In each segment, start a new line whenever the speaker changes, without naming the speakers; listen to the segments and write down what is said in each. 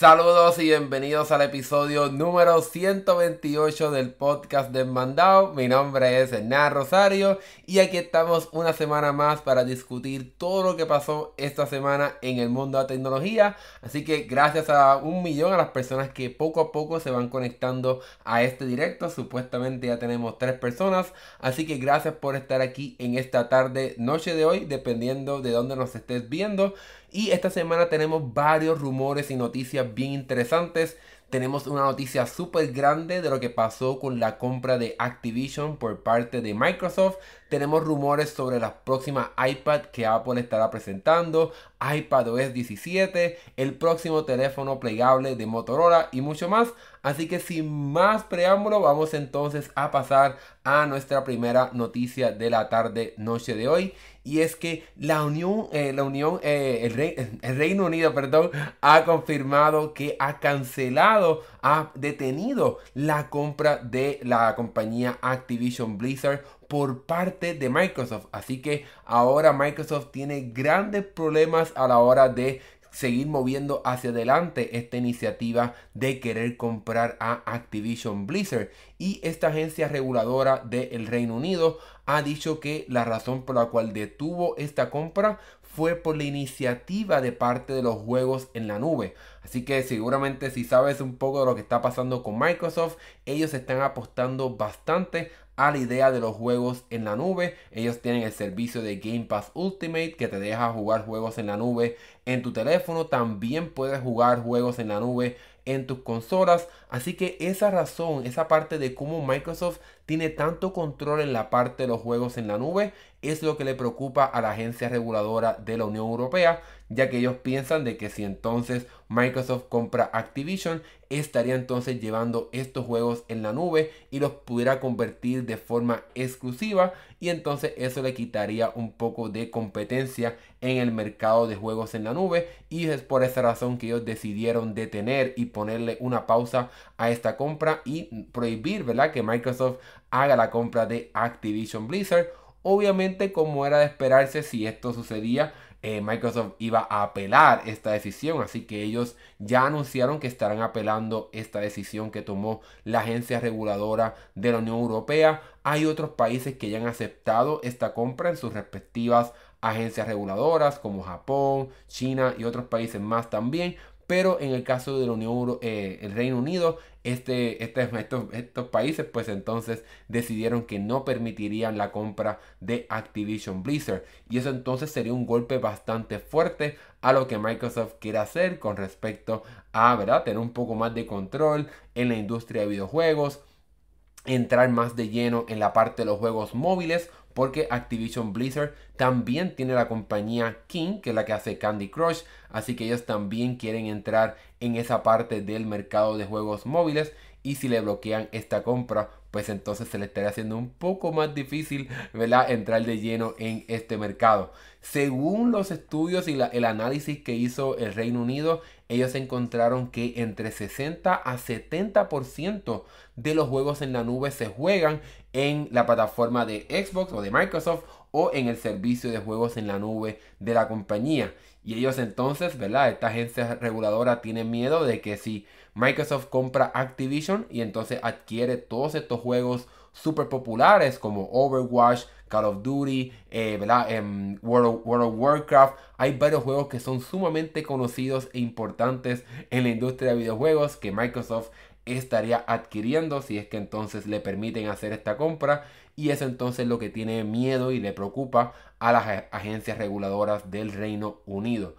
Saludos y bienvenidos al episodio número 128 del podcast de Mandao. Mi nombre es Hernán Rosario y aquí estamos una semana más para discutir todo lo que pasó esta semana en el mundo de la tecnología. Así que gracias a un millón a las personas que poco a poco se van conectando a este directo. Supuestamente ya tenemos tres personas. Así que gracias por estar aquí en esta tarde, noche de hoy, dependiendo de dónde nos estés viendo. Y esta semana tenemos varios rumores y noticias bien interesantes. Tenemos una noticia súper grande de lo que pasó con la compra de Activision por parte de Microsoft. Tenemos rumores sobre la próxima iPad que Apple estará presentando, iPadOS 17, el próximo teléfono plegable de Motorola y mucho más. Así que sin más preámbulo, vamos entonces a pasar a nuestra primera noticia de la tarde noche de hoy y es que la Unión, eh, la Unión, eh, el, el, Reino Unido, perdón, ha confirmado que ha cancelado, ha detenido la compra de la compañía Activision Blizzard por parte de Microsoft. Así que ahora Microsoft tiene grandes problemas a la hora de seguir moviendo hacia adelante esta iniciativa de querer comprar a Activision Blizzard. Y esta agencia reguladora del Reino Unido ha dicho que la razón por la cual detuvo esta compra fue por la iniciativa de parte de los juegos en la nube. Así que seguramente si sabes un poco de lo que está pasando con Microsoft, ellos están apostando bastante a la idea de los juegos en la nube. Ellos tienen el servicio de Game Pass Ultimate que te deja jugar juegos en la nube en tu teléfono. También puedes jugar juegos en la nube en tus consolas. Así que esa razón, esa parte de cómo Microsoft tiene tanto control en la parte de los juegos en la nube, es lo que le preocupa a la agencia reguladora de la Unión Europea, ya que ellos piensan de que si entonces Microsoft compra Activision, estaría entonces llevando estos juegos en la nube y los pudiera convertir de forma exclusiva y entonces eso le quitaría un poco de competencia en el mercado de juegos en la nube y es por esa razón que ellos decidieron detener y ponerle una pausa a esta compra y prohibir, ¿verdad? Que Microsoft haga la compra de Activision Blizzard. Obviamente, como era de esperarse, si esto sucedía, eh, Microsoft iba a apelar esta decisión. Así que ellos ya anunciaron que estarán apelando esta decisión que tomó la agencia reguladora de la Unión Europea. Hay otros países que ya han aceptado esta compra en sus respectivas agencias reguladoras como Japón, China y otros países más también. Pero en el caso de la Unión eh, Reino Unido, este, este, estos, países pues entonces decidieron que no permitirían la compra de Activision Blizzard. Y eso entonces sería un golpe bastante fuerte a lo que Microsoft quiere hacer con respecto a tener un poco más de control en la industria de videojuegos entrar más de lleno en la parte de los juegos móviles porque Activision Blizzard también tiene la compañía King, que es la que hace Candy Crush, así que ellos también quieren entrar en esa parte del mercado de juegos móviles y si le bloquean esta compra, pues entonces se le estaría haciendo un poco más difícil, ¿verdad? Entrar de lleno en este mercado. Según los estudios y el análisis que hizo el Reino Unido, ellos encontraron que entre 60 a 70% de los juegos en la nube se juegan en la plataforma de Xbox o de Microsoft o en el servicio de juegos en la nube de la compañía. Y ellos entonces, ¿verdad? Esta agencia reguladora tiene miedo de que si Microsoft compra Activision y entonces adquiere todos estos juegos super populares como Overwatch, Call of Duty, eh. Em, World, World, of Warcraft. Hay varios juegos que son sumamente conocidos e importantes en la industria de videojuegos que Microsoft estaría adquiriendo si es que entonces le permiten hacer esta compra y es entonces lo que tiene miedo y le preocupa a las agencias reguladoras del Reino Unido.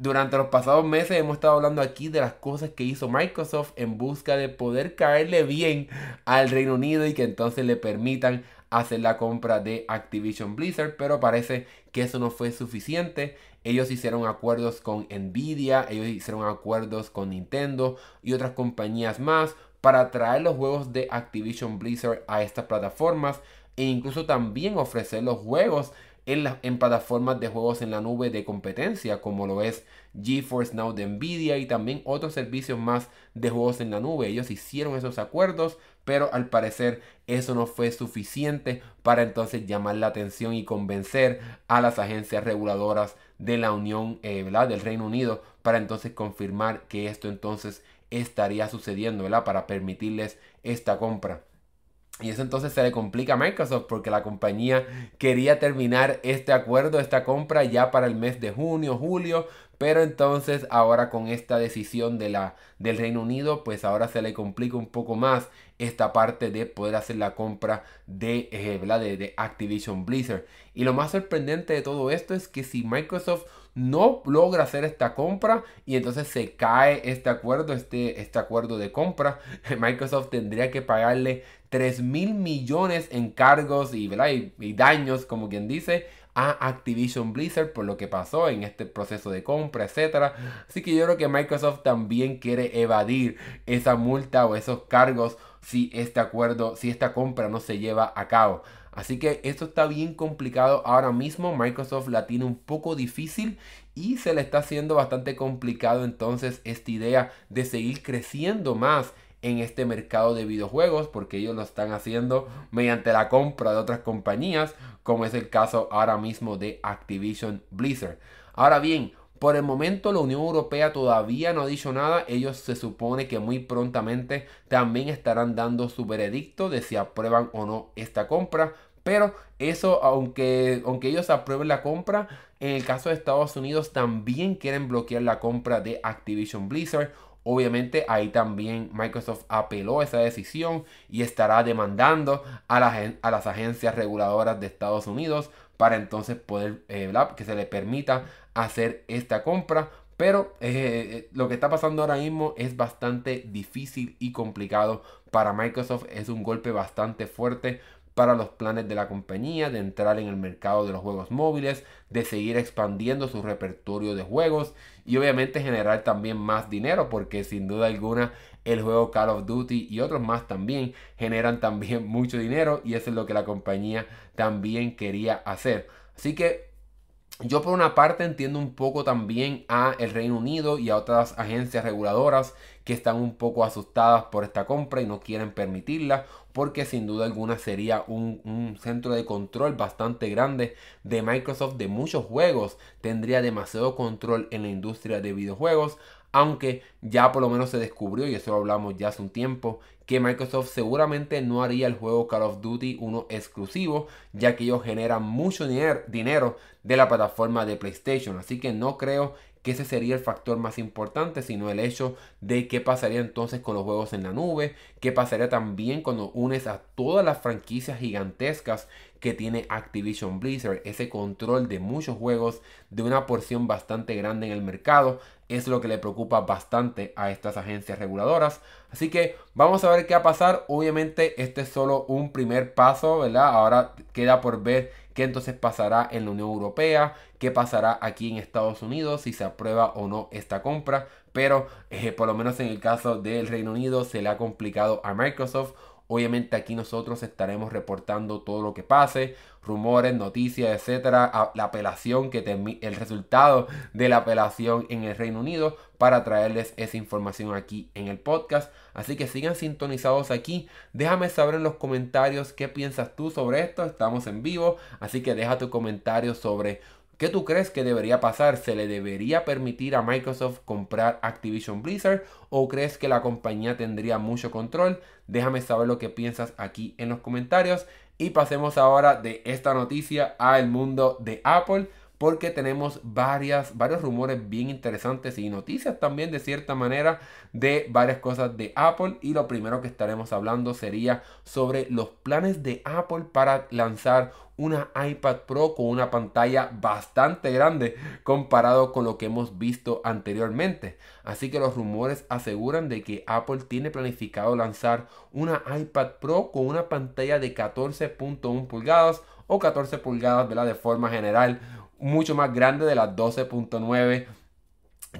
Durante los pasados meses hemos estado hablando aquí de las cosas que hizo Microsoft en busca de poder caerle bien al Reino Unido y que entonces le permitan hacer la compra de Activision Blizzard, pero parece que eso no fue suficiente. Ellos hicieron acuerdos con Nvidia, ellos hicieron acuerdos con Nintendo y otras compañías más para traer los juegos de Activision Blizzard a estas plataformas e incluso también ofrecer los juegos en, en plataformas de juegos en la nube de competencia, como lo es GeForce Now de Nvidia y también otros servicios más de juegos en la nube. Ellos hicieron esos acuerdos, pero al parecer eso no fue suficiente para entonces llamar la atención y convencer a las agencias reguladoras de la Unión, eh, del Reino Unido, para entonces confirmar que esto entonces estaría sucediendo, ¿verdad? Para permitirles esta compra. Y eso entonces se le complica a Microsoft porque la compañía quería terminar este acuerdo, esta compra ya para el mes de junio, julio, pero entonces ahora con esta decisión de la, del Reino Unido, pues ahora se le complica un poco más esta parte de poder hacer la compra de, eh, de, de Activision Blizzard. Y lo más sorprendente de todo esto es que si Microsoft no logra hacer esta compra y entonces se cae este acuerdo, este, este acuerdo de compra, Microsoft tendría que pagarle 3 mil millones en cargos y, y, daños, como quien dice, a Activision Blizzard por lo que pasó en este proceso de compra, etc. Así que yo creo que Microsoft también quiere evadir esa multa o esos cargos si este acuerdo, si esta compra no se lleva a cabo. Así que esto está bien complicado ahora mismo. Microsoft la tiene un poco difícil y se le está haciendo bastante complicado entonces esta idea de seguir creciendo más en este mercado de videojuegos porque ellos lo están haciendo mediante la compra de otras compañías como es el caso ahora mismo de Activision Blizzard. Ahora bien, por el momento la Unión Europea todavía no ha dicho nada. Ellos se supone que muy prontamente también estarán dando su veredicto de si aprueban o no esta compra. Pero eso, aunque, aunque ellos aprueben la compra, en el caso de Estados Unidos también quieren bloquear la compra de Activision Blizzard. Obviamente ahí también Microsoft apeló esa decisión y estará demandando a, a las agencias reguladoras de Estados Unidos para entonces poder eh, que se le permita hacer esta compra. Pero eh, eh, lo que está pasando ahora mismo es bastante difícil y complicado para Microsoft. Es un golpe bastante fuerte para los planes de la compañía de entrar en el mercado de los juegos móviles, de seguir expandiendo su repertorio de juegos y obviamente generar también más dinero porque sin duda alguna el juego Call of Duty y otros más también generan también mucho dinero y eso es lo que la compañía también quería hacer. Así que yo por una parte entiendo un poco también a el Reino Unido y a otras agencias reguladoras que están un poco asustadas por esta compra y no quieren permitirla porque sin duda alguna sería un, un, centro de control bastante grande de Microsoft de muchos juegos. Tendría demasiado control en la industria de videojuegos aunque ya por lo menos se descubrió, y eso lo hablamos ya hace un tiempo, que Microsoft seguramente no haría el juego Call of Duty uno exclusivo, ya que ellos generan mucho dinero de la plataforma de PlayStation. Así que no creo que ese sería el factor más importante, sino el hecho de qué pasaría entonces con los juegos en la nube, qué pasaría también cuando unes a todas las franquicias gigantescas que tiene Activision Blizzard, ese control de muchos juegos, de una porción bastante grande en el mercado, es lo que le preocupa bastante a estas agencias reguladoras. Así que vamos a ver qué va a pasar. Obviamente este es solo un primer paso, ¿verdad? Ahora queda por ver qué entonces pasará en la Unión Europea, qué pasará aquí en Estados Unidos, si se aprueba o no esta compra. Pero eh, por lo menos en el caso del Reino Unido se le ha complicado a Microsoft Obviamente aquí nosotros estaremos reportando todo lo que pase, rumores, noticias, etcétera, la apelación que el resultado de la apelación en el Reino Unido para traerles esa información aquí en el podcast. Así que sigan sintonizados aquí. Déjame saber en los comentarios qué piensas tú sobre esto. Estamos en vivo, así que deja tu comentario sobre ¿Qué tú crees que debería pasar? ¿Se le debería permitir a Microsoft comprar Activision Blizzard? ¿O crees que la compañía tendría mucho control? Déjame saber lo que piensas aquí en los comentarios. Y pasemos ahora de esta noticia al mundo de Apple porque tenemos varias, varios rumores bien interesantes y noticias también de cierta manera de varias cosas de Apple y lo primero que estaremos hablando sería sobre los planes de Apple para lanzar una iPad Pro con una pantalla bastante grande comparado con lo que hemos visto anteriormente. Así que los rumores aseguran de que Apple tiene planificado lanzar una iPad Pro con una pantalla de 14.1 pulgadas o 14 pulgadas de forma general mucho más grande de las 12.9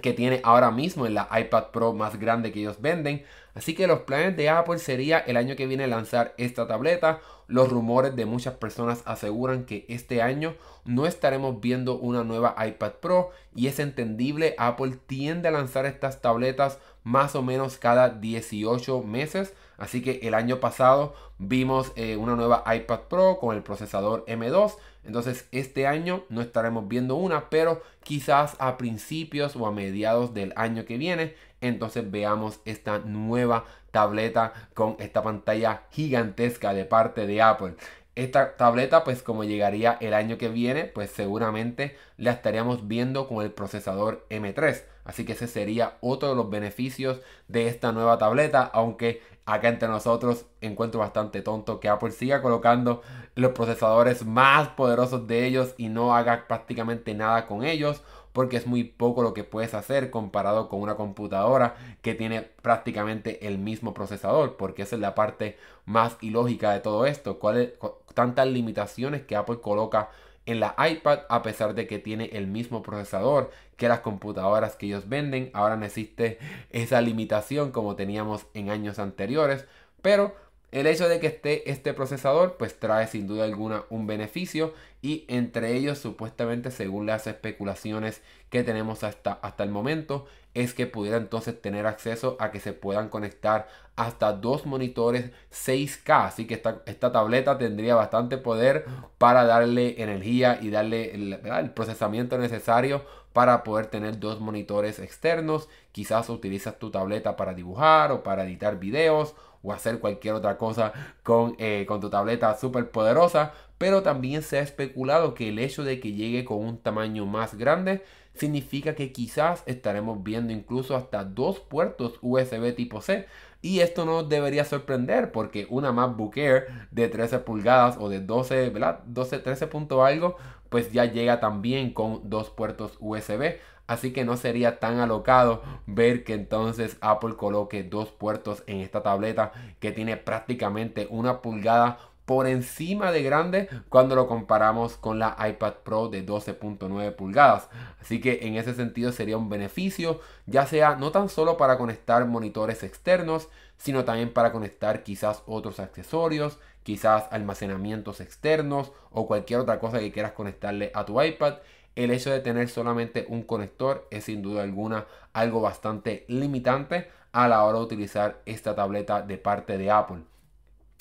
que tiene ahora mismo en la iPad Pro más grande que ellos venden. Así que los planes de Apple sería el año que viene lanzar esta tableta. Los rumores de muchas personas aseguran que este año no estaremos viendo una nueva iPad Pro y es entendible, Apple tiende a lanzar estas tabletas más o menos cada 18 meses. Así que el año pasado vimos eh, una nueva iPad Pro con el procesador M2. Entonces este año no estaremos viendo una, pero quizás a principios o a mediados del año que viene, entonces veamos esta nueva tableta con esta pantalla gigantesca de parte de Apple. Esta tableta, pues como llegaría el año que viene, pues seguramente la estaríamos viendo con el procesador M3. Así que ese sería otro de los beneficios de esta nueva tableta, aunque acá entre nosotros encuentro bastante tonto que Apple siga colocando los procesadores más poderosos de ellos y no haga prácticamente nada con ellos porque es muy poco lo que puedes hacer comparado con una computadora que tiene prácticamente el mismo procesador, porque esa es la parte más ilógica de todo esto. ¿Cuáles tantas limitaciones que Apple coloca en la iPad a pesar de que tiene el mismo procesador que las computadoras que ellos venden. Ahora no existe esa limitación como teníamos en años anteriores, pero el hecho de que esté este procesador pues trae sin duda alguna un beneficio y entre ellos supuestamente según las especulaciones que tenemos hasta, hasta el momento es que pudiera entonces tener acceso a que se puedan conectar hasta dos monitores 6K así que esta, esta tableta tendría bastante poder para darle energía y darle el procesamiento necesario para poder tener dos monitores externos. Quizás utilizas tu tableta para dibujar o para editar videos o hacer cualquier otra cosa con, eh, con tu tableta súper poderosa. Pero también se ha especulado que el hecho de que llegue con un tamaño más grande significa que quizás estaremos viendo incluso hasta dos puertos USB tipo C. Y esto no debería sorprender porque una MacBook Air de 13 pulgadas o de 12, ¿verdad? 12, 13 punto algo, pues ya llega también con dos puertos USB. Así que no sería tan alocado ver que entonces Apple coloque dos puertos en esta tableta que tiene prácticamente una pulgada por encima de grande cuando lo comparamos con la iPad Pro de 12.9 pulgadas. Así que en ese sentido sería un beneficio, ya sea no tan solo para conectar monitores externos, sino también para conectar quizás otros accesorios, quizás almacenamientos externos o cualquier otra cosa que quieras conectarle a tu iPad. El hecho de tener solamente un conector es sin duda alguna algo bastante limitante a la hora de utilizar esta tableta de parte de Apple.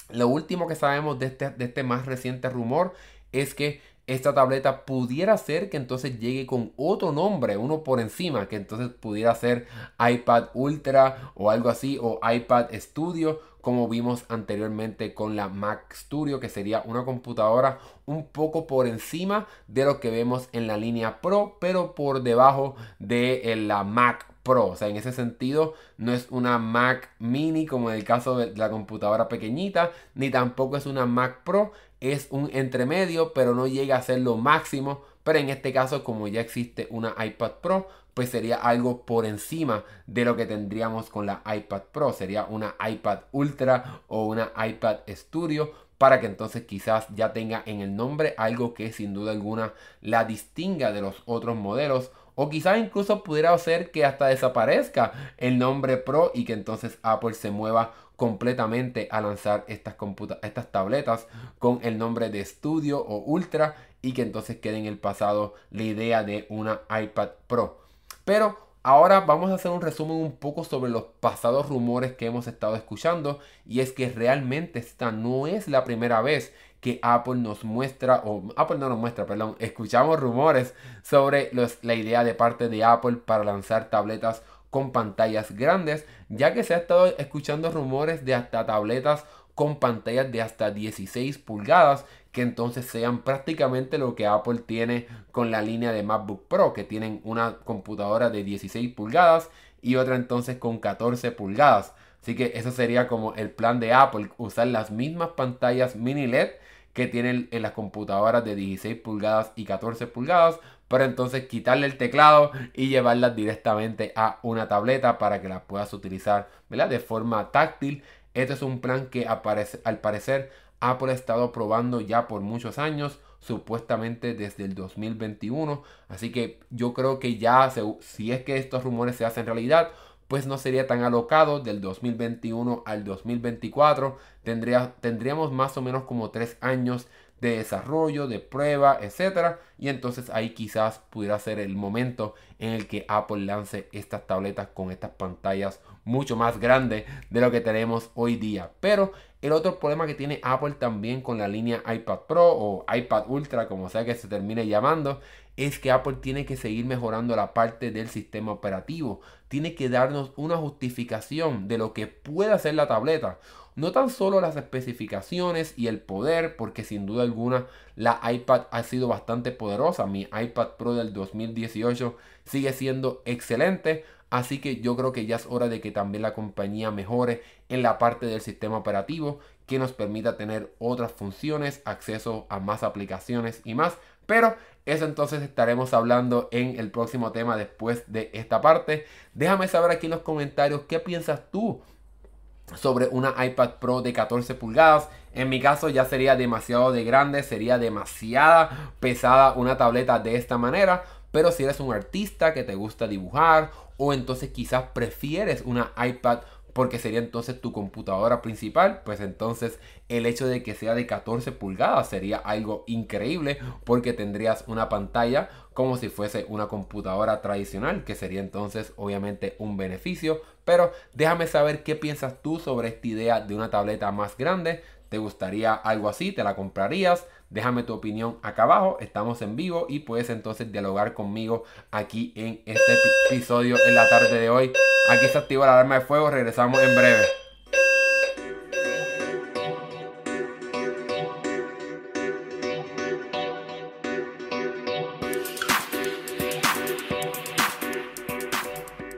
Lo último que sabemos de este, de este más reciente rumor es que esta tableta pudiera ser que entonces llegue con otro nombre, uno por encima, que entonces pudiera ser iPad Ultra o algo así, o iPad Studio, como vimos anteriormente con la Mac Studio, que sería una computadora un poco por encima de lo que vemos en la línea Pro, pero por debajo de la Mac O sea, en ese sentido, no es una Mac Mini como en el caso de la computadora pequeñita, ni tampoco es una Mac Pro. Es un entremedio, pero no llega a ser lo máximo. Pero en este caso, como ya existe una iPad Pro, pues sería algo por encima de lo que tendríamos con la iPad Pro. Sería una iPad Ultra o una iPad Studio para que entonces quizás ya tenga en el nombre algo que sin duda alguna la distinga de los otros modelos o quizás incluso pudiera ser que hasta desaparezca el nombre Pro y que entonces Apple se mueva completamente a lanzar estas, estas tabletas con el nombre de Studio o Ultra y que entonces quede en el pasado la idea de una iPad Pro. Pero ahora vamos a hacer un resumen un poco sobre los pasados rumores que hemos estado escuchando y es que realmente esta no es la primera vez que Apple nos muestra, o Apple no nos muestra, perdón, escuchamos rumores sobre la idea de parte de Apple para lanzar tabletas con pantallas grandes, ya que se ha estado escuchando rumores de hasta tabletas con pantallas de hasta 16 pulgadas, que entonces sean prácticamente lo que Apple tiene con la línea de MacBook Pro, que tienen una computadora de 16 pulgadas y otra entonces con 14 pulgadas. Así que eso sería como el plan de Apple, usar las mismas pantallas mini LED que tienen en las computadoras de 16 pulgadas y 14 pulgadas, para entonces quitarle el teclado y llevarlas directamente a una tableta para que las puedas utilizar de forma táctil. Este es un plan que aparece, al parecer Apple ha estado probando ya por muchos años, supuestamente desde el 2021. Así que yo creo que ya, si es que estos rumores se hacen realidad, pues no sería tan alocado del 2021 al 2024. Tendría, tendríamos más o menos como tres años de desarrollo, de prueba, etcétera. Y entonces ahí quizás pudiera ser el momento en el que Apple lance estas tabletas con estas pantallas mucho más grandes de lo que tenemos hoy día. Pero el otro problema que tiene Apple también con la línea iPad Pro o iPad Ultra, como sea que se termine llamando, es que Apple tiene que seguir mejorando la parte del sistema operativo. Tiene que darnos una justificación de lo que puede hacer la tableta. No tan solo las especificaciones y el poder, porque sin duda alguna la iPad ha sido bastante poderosa. Mi iPad Pro del 2018 sigue siendo excelente. Así que yo creo que ya es hora de que también la compañía mejore en la parte del sistema operativo que nos permita tener otras funciones, acceso a más aplicaciones y más. Pero eso entonces estaremos hablando en el próximo tema después de esta parte. Déjame saber aquí en los comentarios qué piensas tú sobre una iPad Pro de 14 pulgadas. En mi caso ya sería demasiado de grande, sería demasiada pesada una tableta de esta manera. Pero si eres un artista que te gusta dibujar o entonces quizás prefieres una iPad porque sería entonces tu computadora principal, pues entonces el hecho de que sea de 14 pulgadas sería algo increíble porque tendrías una pantalla como si fuese una computadora tradicional, que sería entonces obviamente un beneficio. Pero déjame saber qué piensas tú sobre esta idea de una tableta más grande. ¿Te gustaría algo así? ¿Te la comprarías? Déjame tu opinión acá abajo. Estamos en vivo y puedes entonces dialogar conmigo aquí en este episodio en la tarde de hoy. Aquí se activa la alarma de fuego. Regresamos en breve.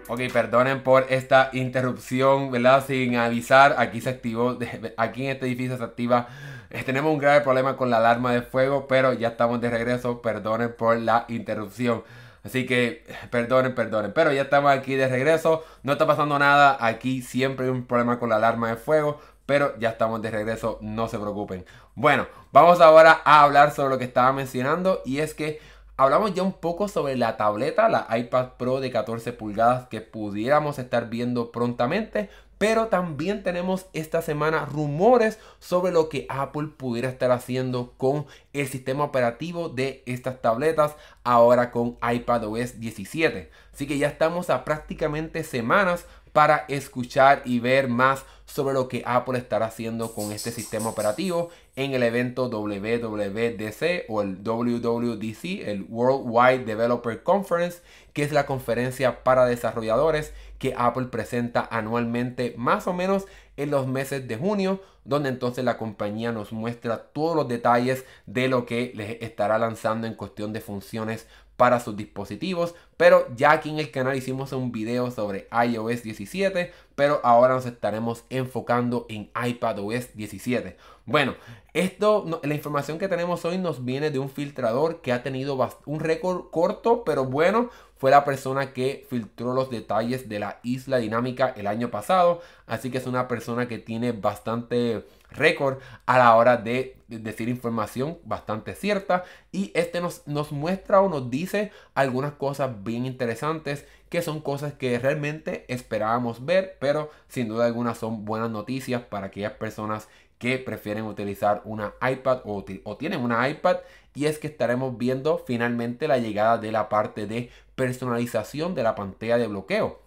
Ok, perdonen por esta interrupción, ¿verdad? Sin avisar, aquí se activó, aquí en este edificio se activa eh, tenemos un grave problema con la alarma de fuego, pero ya estamos de regreso. Perdonen por la interrupción. Así que perdonen, perdonen. Pero ya estamos aquí de regreso. No está pasando nada. Aquí siempre hay un problema con la alarma de fuego. Pero ya estamos de regreso. No se preocupen. Bueno, vamos ahora a hablar sobre lo que estaba mencionando. Y es que hablamos ya un poco sobre la tableta, la iPad Pro de 14 pulgadas que pudiéramos estar viendo prontamente. Pero también tenemos esta semana rumores sobre lo que Apple pudiera estar haciendo con el sistema operativo de estas tabletas ahora con iPadOS 17. Así que ya estamos a prácticamente semanas para escuchar y ver más sobre lo que Apple estará haciendo con este sistema operativo en el evento WWDC o el WWDC, el Worldwide Developer Conference, que es la conferencia para desarrolladores que Apple presenta anualmente más o menos en los meses de junio, donde entonces la compañía nos muestra todos los detalles de lo que les estará lanzando en cuestión de funciones para sus dispositivos. Pero ya aquí en el canal hicimos un video sobre iOS 17, pero ahora nos estaremos enfocando en iPadOS 17. Bueno, esto, la información que tenemos hoy nos viene de un filtrador que ha tenido un récord corto, pero bueno, fue la persona que filtró los detalles de la isla dinámica el año pasado. Así que es una persona que tiene bastante récord a la hora de decir información bastante cierta. Y este nos, nos muestra o nos dice algunas cosas bien interesantes que son cosas que realmente esperábamos ver, pero sin duda alguna son buenas noticias para aquellas personas que prefieren utilizar una iPad o, tienen una iPad y es que estaremos viendo finalmente la llegada de la parte de personalización de la pantalla de bloqueo.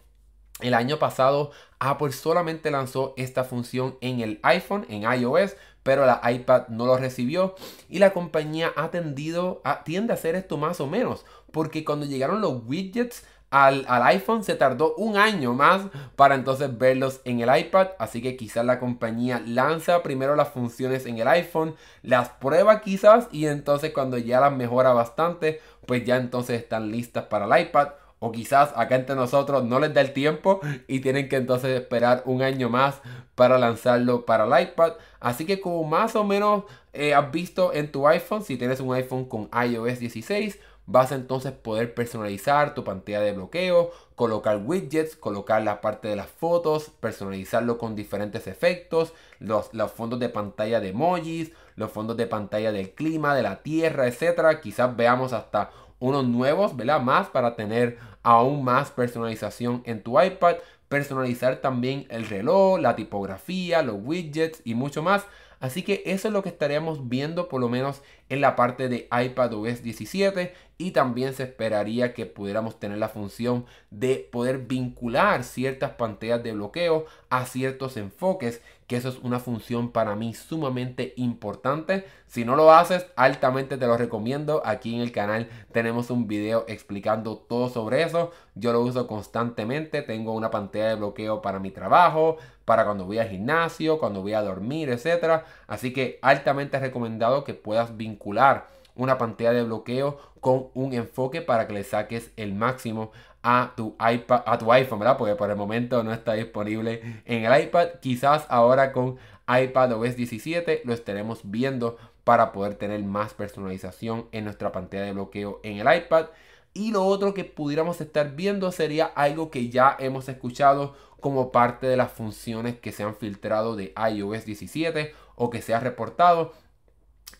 El año pasado Apple solamente lanzó esta función en el iPhone, en iOS, pero la iPad no lo recibió y la compañía ha tendido a, tiende a hacer esto más o menos, porque cuando llegaron los widgets al, iPhone se tardó un año más para entonces verlos en el iPad. Así que quizás la compañía lanza primero las funciones en el iPhone, las prueba quizás y entonces cuando ya las mejora bastante, pues ya entonces están listas para el iPad. O quizás acá entre nosotros no les da el tiempo y tienen que entonces esperar un año más para lanzarlo para el iPad. Así que como más o menos eh, has visto en tu iPhone, si tienes un iPhone con iOS 16, vas a entonces poder personalizar tu pantalla de bloqueo, colocar widgets, colocar la parte de las fotos, personalizarlo con diferentes efectos, los, los fondos de pantalla de emojis, los fondos de pantalla del clima, de la tierra, etcétera. Quizás veamos hasta unos nuevos, ¿verdad? Más para tener aún más personalización en tu iPad. personalizar también el reloj, la tipografía, los widgets y mucho más. Así que eso es lo que estaríamos viendo por lo menos en la parte de iPadOS 17 y también se esperaría que pudiéramos tener la función de poder vincular ciertas pantallas de bloqueo a ciertos enfoques que eso es una función para mí sumamente importante. Si no lo haces, altamente te lo recomiendo. Aquí en el canal tenemos un video explicando todo sobre eso. Yo lo uso constantemente. Tengo una pantalla de bloqueo para mi trabajo, para cuando voy al gimnasio, cuando voy a dormir, etc. Así que altamente recomendado que puedas vincular una pantalla de bloqueo con un enfoque para que le saques el máximo a tu iPad, a tu iPhone, ¿verdad? Porque por el momento no está disponible en el iPad. Quizás ahora con iPad OS 17 lo estaremos viendo para poder tener más personalización en nuestra pantalla de bloqueo en el iPad. Y lo otro que pudiéramos estar viendo sería algo que ya hemos escuchado como parte de las funciones que se han filtrado de iOS 17 o que se ha reportado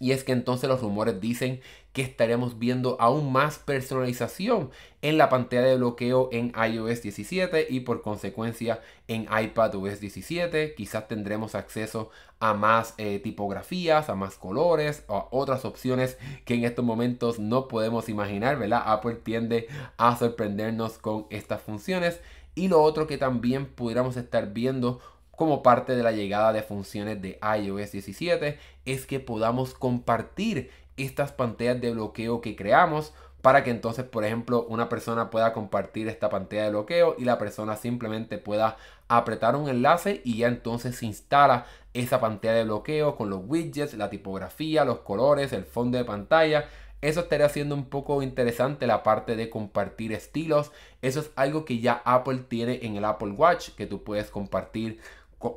y es que entonces los rumores dicen que estaremos viendo aún más personalización en la pantalla de bloqueo en iOS 17 y por consecuencia en iPadOS 17. Quizás tendremos acceso a más eh, tipografías, a más colores, a otras opciones que en estos momentos no podemos imaginar, ¿verdad? Apple tiende a sorprendernos con estas funciones. Y lo otro que también pudiéramos estar viendo como parte de la llegada de funciones de iOS 17 es que podamos compartir estas pantallas de bloqueo que creamos para que entonces, por ejemplo, una persona pueda compartir esta pantalla de bloqueo y la persona simplemente pueda apretar un enlace y ya entonces se instala esa pantalla de bloqueo con los widgets, la tipografía, los colores, el fondo de pantalla. Eso estaría siendo un poco interesante la parte de compartir estilos. Eso es algo que ya Apple tiene en el Apple Watch, que tú puedes compartir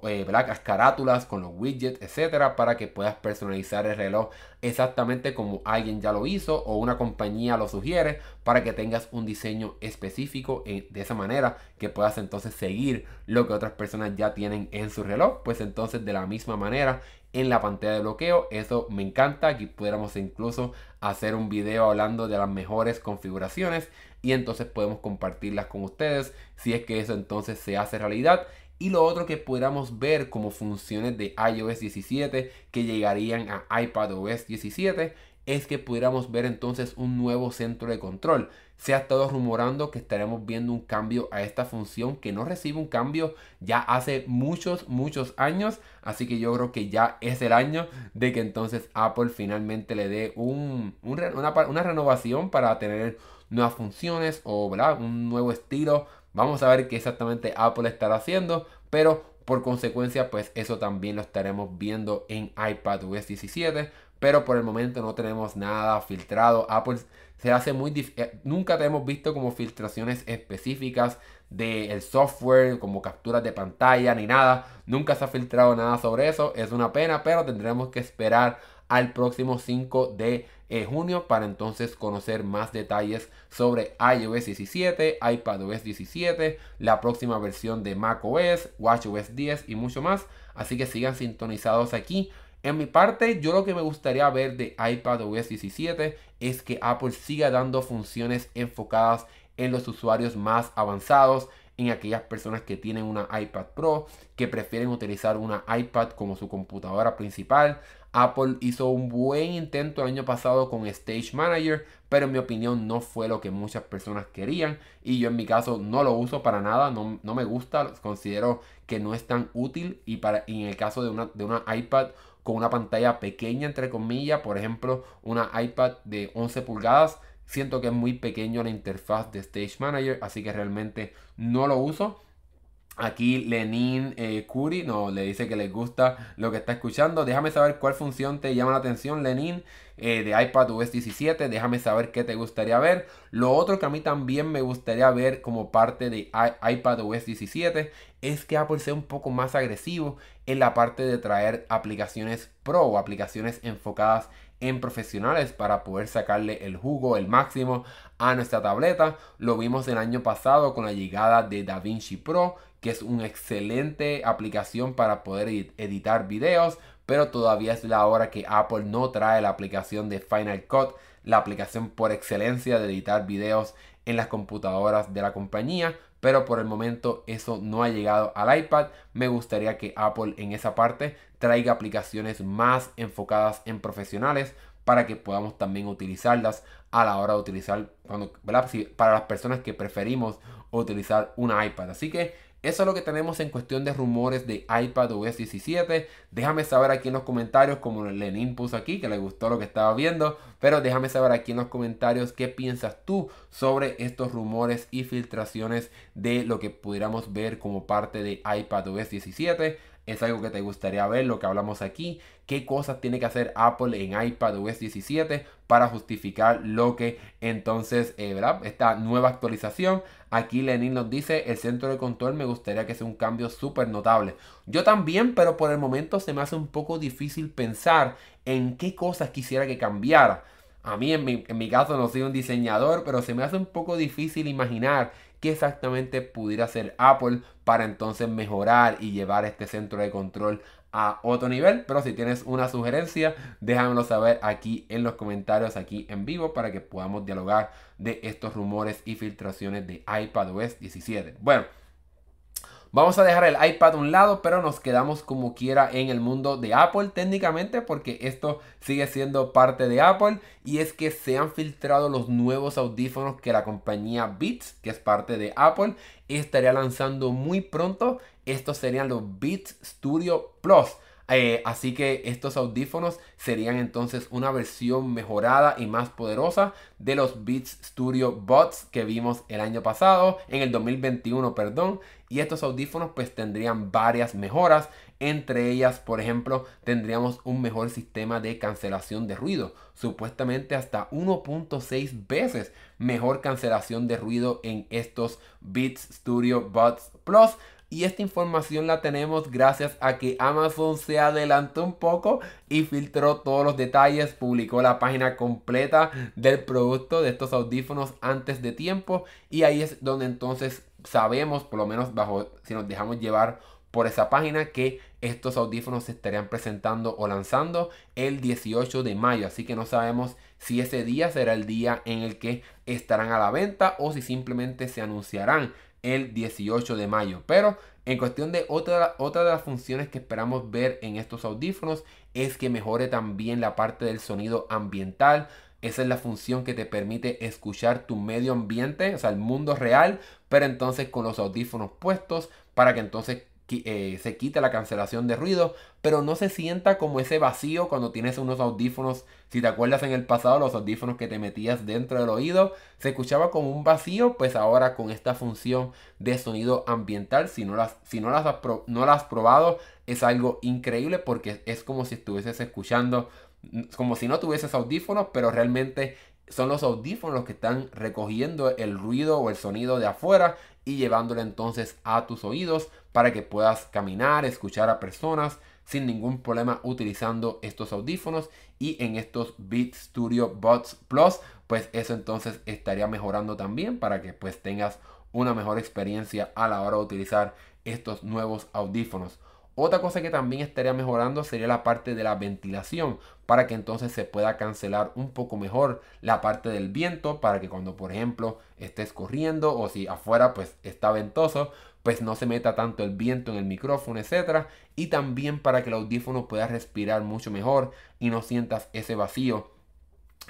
eh, las carátulas con los widgets, etcétera, para que puedas personalizar el reloj exactamente como alguien ya lo hizo o una compañía lo sugiere para que tengas un diseño específico de esa manera que puedas entonces seguir lo que otras personas ya tienen en su reloj. Pues entonces de la misma manera en la pantalla de bloqueo. Eso me encanta. Aquí pudiéramos incluso hacer un video hablando de las mejores configuraciones y entonces podemos compartirlas con ustedes si es que eso entonces se hace realidad. Y lo otro que pudiéramos ver como funciones de iOS 17 que llegarían a iPadOS 17 es que pudiéramos ver entonces un nuevo centro de control. Se ha estado rumorando que estaremos viendo un cambio a esta función que no recibe un cambio ya hace muchos, muchos años. Así que yo creo que ya es el año de que entonces Apple finalmente le dé un, una, una, renovación para tener nuevas funciones o un nuevo estilo Vamos a ver qué exactamente Apple estará haciendo, pero por consecuencia, pues eso también lo estaremos viendo en iPadOS 17. Pero por el momento no tenemos nada filtrado. Apple se hace muy difícil. Eh, nunca te hemos visto como filtraciones específicas del software, como capturas de pantalla ni nada. Nunca se ha filtrado nada sobre eso. Es una pena, pero tendremos que esperar al próximo 5 de eh, junio para entonces conocer más detalles sobre iOS 17, iPadOS 17, la próxima versión de macOS, WatchOS 10 y mucho más. Así que sigan sintonizados aquí. En mi parte, yo lo que me gustaría ver de iPadOS 17 es que Apple siga dando funciones enfocadas en los usuarios más avanzados, en aquellas personas que tienen una iPad Pro, que prefieren utilizar una iPad como su computadora principal. Apple hizo un buen intento el año pasado con Stage Manager, pero en mi opinión no fue lo que muchas personas querían y yo en mi caso no lo uso para nada, no, me gusta, considero que no es tan útil y, para, en el caso de una, de una iPad con una pantalla pequeña entre comillas, por ejemplo una iPad de 11 pulgadas, Siento que es muy pequeño la interfaz de Stage Manager, así que realmente no lo uso. Aquí Lenin eh, Curi no, le dice que le gusta lo que está escuchando. Déjame saber cuál función te llama la atención, Lenin, eh, de iPad OS 17. Déjame saber qué te gustaría ver. Lo otro que a mí también me gustaría ver como parte de iPad OS 17 es que Apple sea un poco más agresivo en la parte de traer aplicaciones pro o aplicaciones enfocadas en profesionales para poder sacarle el jugo, el máximo a nuestra tableta. Lo vimos el año pasado con la llegada de DaVinci Pro, que es una excelente aplicación para poder editar videos, pero todavía es la hora que Apple no trae la aplicación de Final Cut, la aplicación por excelencia de editar videos en las computadoras de la compañía pero por el momento eso no ha llegado al iPad. Me gustaría que Apple en esa parte traiga aplicaciones más enfocadas en profesionales para que podamos también utilizarlas a la hora de utilizar, para las personas que preferimos utilizar un iPad. Así que eso es lo que tenemos en cuestión de rumores de iPad OS 17. Déjame saber aquí en los comentarios, como Lenin puso aquí, que le gustó lo que estaba viendo. Pero déjame saber aquí en los comentarios qué piensas tú sobre estos rumores y filtraciones de lo que pudiéramos ver como parte de iPad OS 17 es algo que te gustaría ver, lo que hablamos aquí, qué cosas tiene que hacer Apple en iPad OS 17 para justificar lo que entonces, eh, ¿verdad? Esta nueva actualización. Aquí Lenin nos dice, el centro de control me gustaría que sea un cambio súper notable. Yo también, pero por el momento se me hace un poco difícil pensar en qué cosas quisiera que cambiara. A mí en mi, en mi caso no soy un diseñador, pero se me hace un poco difícil imaginar qué exactamente pudiera hacer Apple para entonces mejorar y llevar este centro de control a otro nivel. Pero si tienes una sugerencia, déjamelo saber aquí en los comentarios, aquí en vivo, para que podamos dialogar de estos rumores y filtraciones de iPadOS 17. Bueno. Vamos a dejar el iPad a un lado, pero nos quedamos como quiera en el mundo de Apple técnicamente porque esto sigue siendo parte de Apple y es que se han filtrado los nuevos audífonos que la compañía Beats, que es parte de Apple, estaría lanzando muy pronto. Estos serían los Beats Studio Plus. Eh, así que estos audífonos serían entonces una versión mejorada y más poderosa de los Beats Studio Buds que vimos el año pasado, en el 2021, perdón. Y estos audífonos pues tendrían varias mejoras. Entre ellas, por ejemplo, tendríamos un mejor sistema de cancelación de ruido. Supuestamente hasta 1.6 veces mejor cancelación de ruido en estos Beats Studio Buds Plus. Y esta información la tenemos gracias a que Amazon se adelantó un poco y filtró todos los detalles, publicó la página completa del producto de estos audífonos antes de tiempo y ahí es donde entonces sabemos, por lo menos bajo si nos dejamos llevar por esa página que estos audífonos se estarían presentando o lanzando el 18 de mayo. Así que no sabemos si ese día será el día en el que estarán a la venta o si simplemente se anunciarán el 18 de mayo. Pero en cuestión de otra, otra de las funciones que esperamos ver en estos audífonos es que mejore también la parte del sonido ambiental. Esa es la función que te permite escuchar tu medio ambiente, o sea, el mundo real, pero entonces con los audífonos puestos para que entonces eh, se quita la cancelación de ruido, pero no se sienta como ese vacío cuando tienes unos audífonos. Si te acuerdas en el pasado, los audífonos que te metías dentro del oído, se escuchaba como un vacío, pues ahora con esta función de sonido ambiental, si no las, si no las, has, no las has probado, es algo increíble porque es como si estuvieses escuchando, como si no tuvieses audífonos, pero realmente son los audífonos que están recogiendo el ruido o el sonido de afuera y llevándolo entonces a tus oídos para que puedas caminar, escuchar a personas sin ningún problema utilizando estos audífonos y en estos Beat Studio Buds Plus pues eso entonces estaría mejorando también para que pues tengas una mejor experiencia a la hora de utilizar estos nuevos audífonos. Otra cosa que también estaría mejorando sería la parte de la ventilación para que entonces se pueda cancelar un poco mejor la parte del viento para que cuando por ejemplo estés corriendo o si afuera pues está ventoso pues no se meta tanto el viento en el micrófono etcétera y también para que el audífono pueda respirar mucho mejor y no sientas ese vacío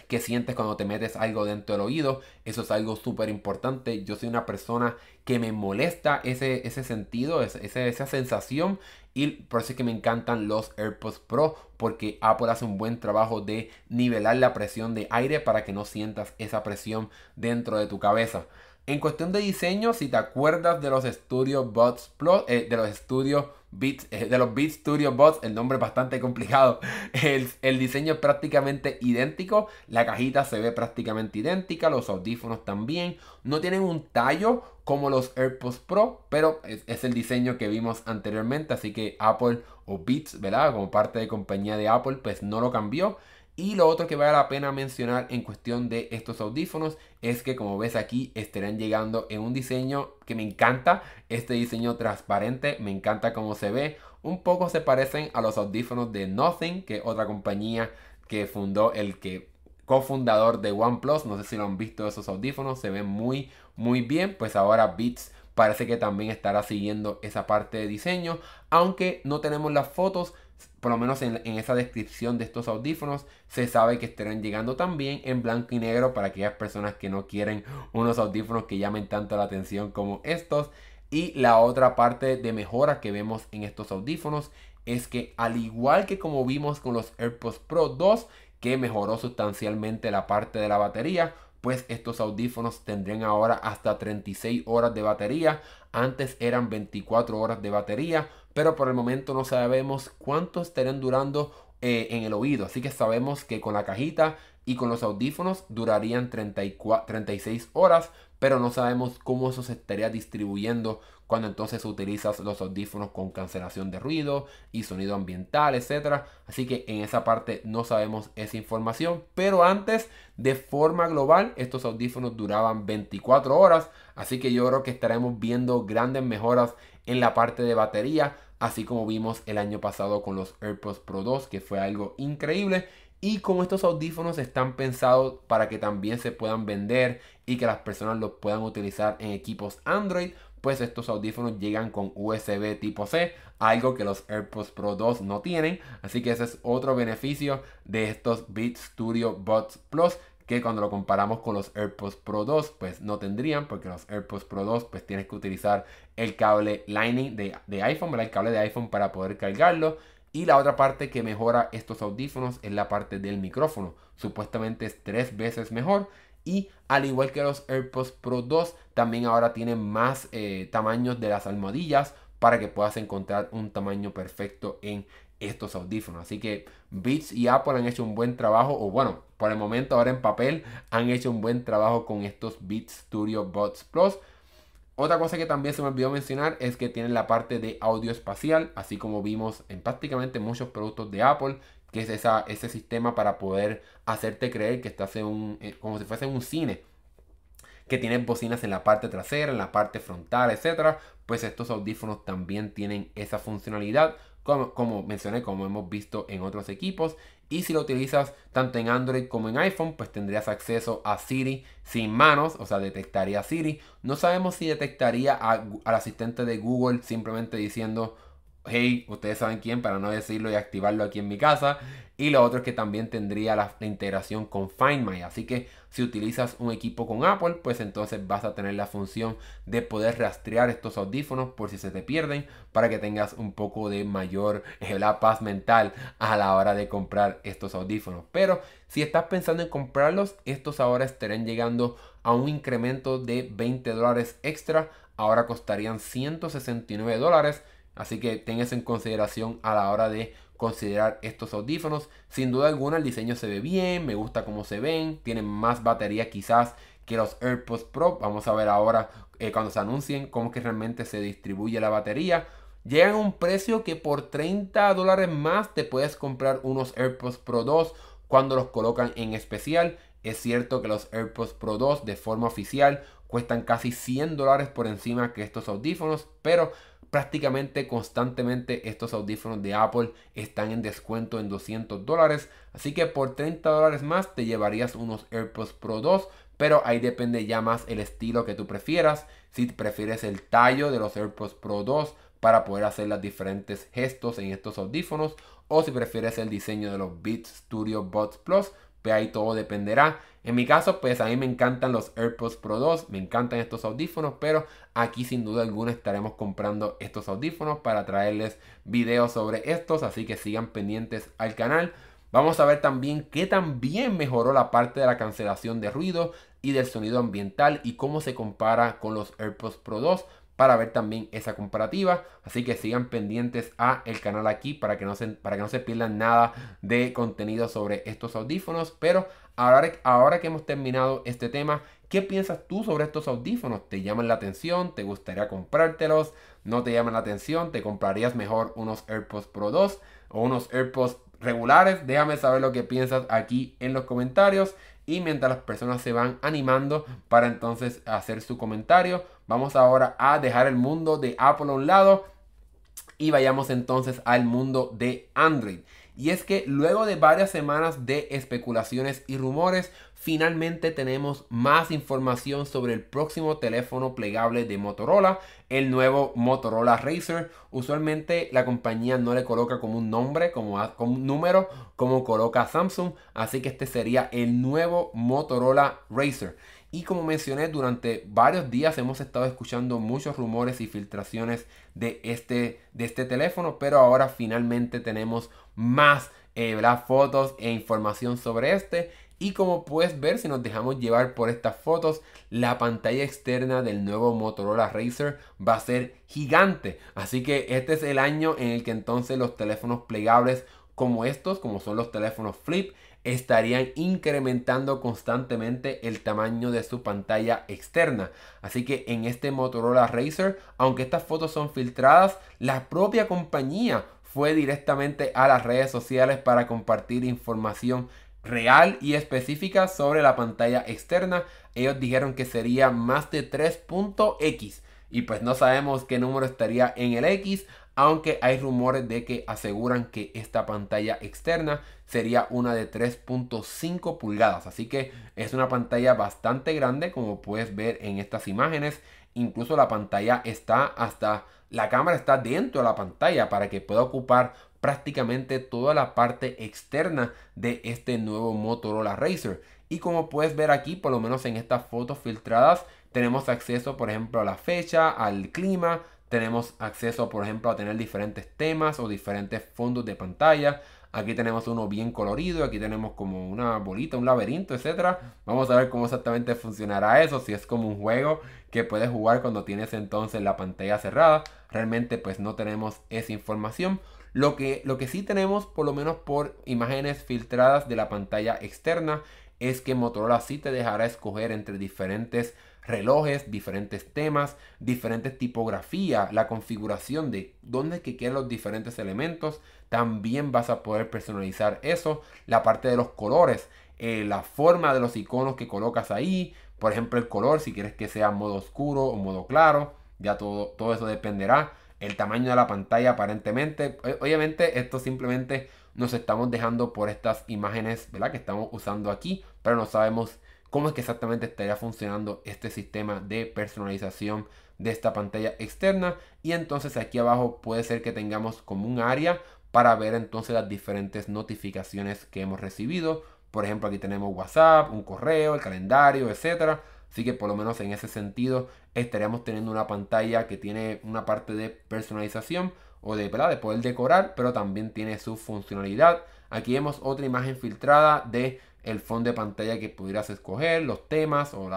que sientes cuando te metes algo dentro del oído. Eso es algo súper importante. Yo soy una persona que me molesta ese, ese sentido, esa sensación. Y por eso es que me encantan los AirPods Pro. Porque Apple hace un buen trabajo de nivelar la presión de aire para que no sientas esa presión dentro de tu cabeza. En cuestión de diseño, si te acuerdas de los Studio Buds Plus, eh, de los Studio Beats, eh, de los Beat Studio Buds, el nombre es bastante complicado. El, el, diseño es prácticamente idéntico, la cajita se ve prácticamente idéntica, los audífonos también. No tienen un tallo como los AirPods Pro, pero es, es el diseño que vimos anteriormente, así que Apple o Beats, ¿verdad? Como parte de compañía de Apple, pues no lo cambió. Y lo otro que vale la pena mencionar en cuestión de estos audífonos es que como ves aquí estarán llegando en un diseño que me encanta. Este diseño transparente, me encanta cómo se ve. Un poco se parecen a los audífonos de Nothing, que es otra compañía que fundó el que cofundador de OnePlus. No sé si lo han visto esos audífonos, se ven muy muy bien. Pues ahora Beats parece que también estará siguiendo esa parte de diseño, aunque no tenemos las fotos, por lo menos en, esa descripción de estos audífonos, se sabe que estarán llegando también en blanco y negro para aquellas personas que no quieren unos audífonos que llamen tanto la atención como estos. Y la otra parte de mejora que vemos en estos audífonos es que al igual que como vimos con los AirPods Pro 2, que mejoró sustancialmente la parte de la batería, pues estos audífonos tendrían ahora hasta 36 horas de batería. Antes eran 24 horas de batería, pero por el momento no sabemos cuánto estarían durando eh, en el oído. Así que sabemos que con la cajita y con los audífonos durarían 34, 36 horas, pero no sabemos cómo eso se estaría distribuyendo cuando entonces utilizas los audífonos con cancelación de ruido y sonido ambiental, etc. Así que en esa parte no sabemos esa información, pero antes de forma global estos audífonos duraban 24 horas, así que yo creo que estaremos viendo grandes mejoras en la parte de batería, así como vimos el año pasado con los AirPods Pro 2, que fue algo increíble. Y como estos audífonos están pensados para que también se puedan vender y que las personas los puedan utilizar en equipos Android, pues estos audífonos llegan con USB tipo C, algo que los AirPods Pro 2 no tienen. Así que ese es otro beneficio de estos Beat Studio Buds Plus que cuando lo comparamos con los AirPods Pro 2 pues no tendrían porque los AirPods Pro 2 pues tienes que utilizar el cable Lightning de, iPhone, el cable de iPhone para poder cargarlo y la otra parte que mejora estos audífonos es la parte del micrófono. Supuestamente es tres veces mejor. Y al igual que los AirPods Pro 2, también ahora tienen más eh, tamaños de las almohadillas para que puedas encontrar un tamaño perfecto en estos audífonos. Así que Beats y Apple han hecho un buen trabajo, o bueno, por el momento ahora en papel han hecho un buen trabajo con estos Beats Studio Buds Plus. Otra cosa que también se me olvidó mencionar es que tienen la parte de audio espacial, así como vimos en prácticamente muchos productos de Apple, que es ese sistema para poder hacerte creer que estás en un, eh, como si fuese un cine, que tiene bocinas en la parte trasera, en la parte frontal, etc. Pues estos audífonos también tienen esa funcionalidad, como mencioné, como hemos visto en otros equipos. Y si lo utilizas tanto en Android como en iPhone, pues tendrías acceso a Siri sin manos, o sea, detectaría Siri. No sabemos si detectaría al asistente de Google simplemente diciendo, hey, ustedes saben quién, para no decirlo y activarlo aquí en mi casa. Y lo otro es que también tendría la, integración con Find My. Así que si utilizas un equipo con Apple, pues entonces vas a tener la función de poder rastrear estos audífonos por si se te pierden, para que tengas un poco de mayor eh, la paz mental a la hora de comprar estos audífonos. Pero si estás pensando en comprarlos, estos ahora estarán llegando a un incremento de 20 dólares extra. Ahora costarían 169 dólares. Así que tengas en consideración a la hora de considerar estos audífonos. Sin duda alguna el diseño se ve bien, me gusta cómo se ven, tienen más batería quizás que los AirPods Pro. Vamos a ver ahora eh, cuando se anuncien cómo que realmente se distribuye la batería. Llegan a un precio que por 30 dólares más te puedes comprar unos AirPods Pro 2 cuando los colocan en especial. Es cierto que los AirPods Pro 2 de forma oficial cuestan casi 100 dólares por encima que estos audífonos, pero prácticamente constantemente estos audífonos de Apple están en descuento en 200 dólares. Así que por 30 dólares más te llevarías unos AirPods Pro 2. Pero ahí depende ya más el estilo que tú prefieras. Si prefieres el tallo de los AirPods Pro 2 para poder hacer los diferentes gestos en estos audífonos. O si prefieres el diseño de los Beats Studio Buds Plus ahí todo dependerá. En mi caso, pues a mí me encantan los AirPods Pro 2, me encantan estos audífonos, pero aquí sin duda alguna estaremos comprando estos audífonos para traerles videos sobre estos, así que sigan pendientes al canal. Vamos a ver también qué también mejoró la parte de la cancelación de ruido y del sonido ambiental y cómo se compara con los AirPods Pro 2 para ver también esa comparativa. Así que sigan pendientes a el canal aquí para que no se, para que no se pierdan nada de contenido sobre estos audífonos. Pero ahora, ahora que hemos terminado este tema, ¿qué piensas tú sobre estos audífonos? ¿Te llaman la atención? ¿Te gustaría comprártelos? ¿No te llaman la atención? ¿Te comprarías mejor unos AirPods Pro 2 o unos AirPods regulares? Déjame saber lo que piensas aquí en los comentarios. Y mientras las personas se van animando para entonces hacer su comentario, Vamos ahora a dejar el mundo de Apple a un lado y vayamos entonces al mundo de Android. Y es que luego de varias semanas de especulaciones y rumores, finalmente tenemos más información sobre el próximo teléfono plegable de Motorola, el nuevo Motorola Racer. Usualmente la compañía no le coloca como un nombre, como, un número, como coloca Samsung, así que este sería el nuevo Motorola Racer. Y como mencioné, durante varios días hemos estado escuchando muchos rumores y filtraciones de este, de este teléfono, pero ahora finalmente tenemos más eh, fotos e información sobre este. Y como puedes ver, si nos dejamos llevar por estas fotos, la pantalla externa del nuevo Motorola Racer va a ser gigante. Así que este es el año en el que entonces los teléfonos plegables como estos, como son los teléfonos flip, estarían incrementando constantemente el tamaño de su pantalla externa. Así que en este Motorola Racer, aunque estas fotos son filtradas, la propia compañía fue directamente a las redes sociales para compartir información real y específica sobre la pantalla externa. Ellos dijeron que sería más de 3.x y pues no sabemos qué número estaría en el X, aunque hay rumores de que aseguran que esta pantalla externa sería una de 3.5 pulgadas. Así que es una pantalla bastante grande como puedes ver en estas imágenes. Incluso la pantalla está hasta... La cámara está dentro de la pantalla para que pueda ocupar prácticamente toda la parte externa de este nuevo Motorola Racer. Y como puedes ver aquí, por lo menos en estas fotos filtradas, tenemos acceso, por ejemplo, a la fecha, al clima, tenemos acceso, por ejemplo, a tener diferentes temas o diferentes fondos de pantalla. Aquí tenemos uno bien colorido, aquí tenemos como una bolita, un laberinto, etc. Vamos a ver cómo exactamente funcionará eso, si es como un juego que puedes jugar cuando tienes entonces la pantalla cerrada. Realmente pues no tenemos esa información. Lo que, lo que sí tenemos, por lo menos por imágenes filtradas de la pantalla externa, es que Motorola sí te dejará escoger entre diferentes relojes, diferentes temas, diferentes tipografías, la configuración de dónde quieren los diferentes elementos. También vas a poder personalizar eso, la parte de los colores, eh, la forma de los iconos que colocas ahí, por ejemplo el color, si quieres que sea modo oscuro o modo claro, ya todo, todo eso dependerá. El tamaño de la pantalla aparentemente, obviamente esto simplemente nos estamos dejando por estas imágenes ¿verdad? que estamos usando aquí, pero no sabemos cómo es que exactamente estaría funcionando este sistema de personalización de esta pantalla externa. Y entonces aquí abajo puede ser que tengamos como un área para ver entonces las diferentes notificaciones que hemos recibido. Por ejemplo aquí tenemos whatsapp un correo el calendario etcétera. Así que por lo menos en ese sentido estaríamos teniendo una pantalla que tiene una parte de personalización o de, ¿verdad? de poder decorar pero también tiene su funcionalidad. Aquí vemos otra imagen filtrada de el fondo de pantalla que pudieras escoger, los temas o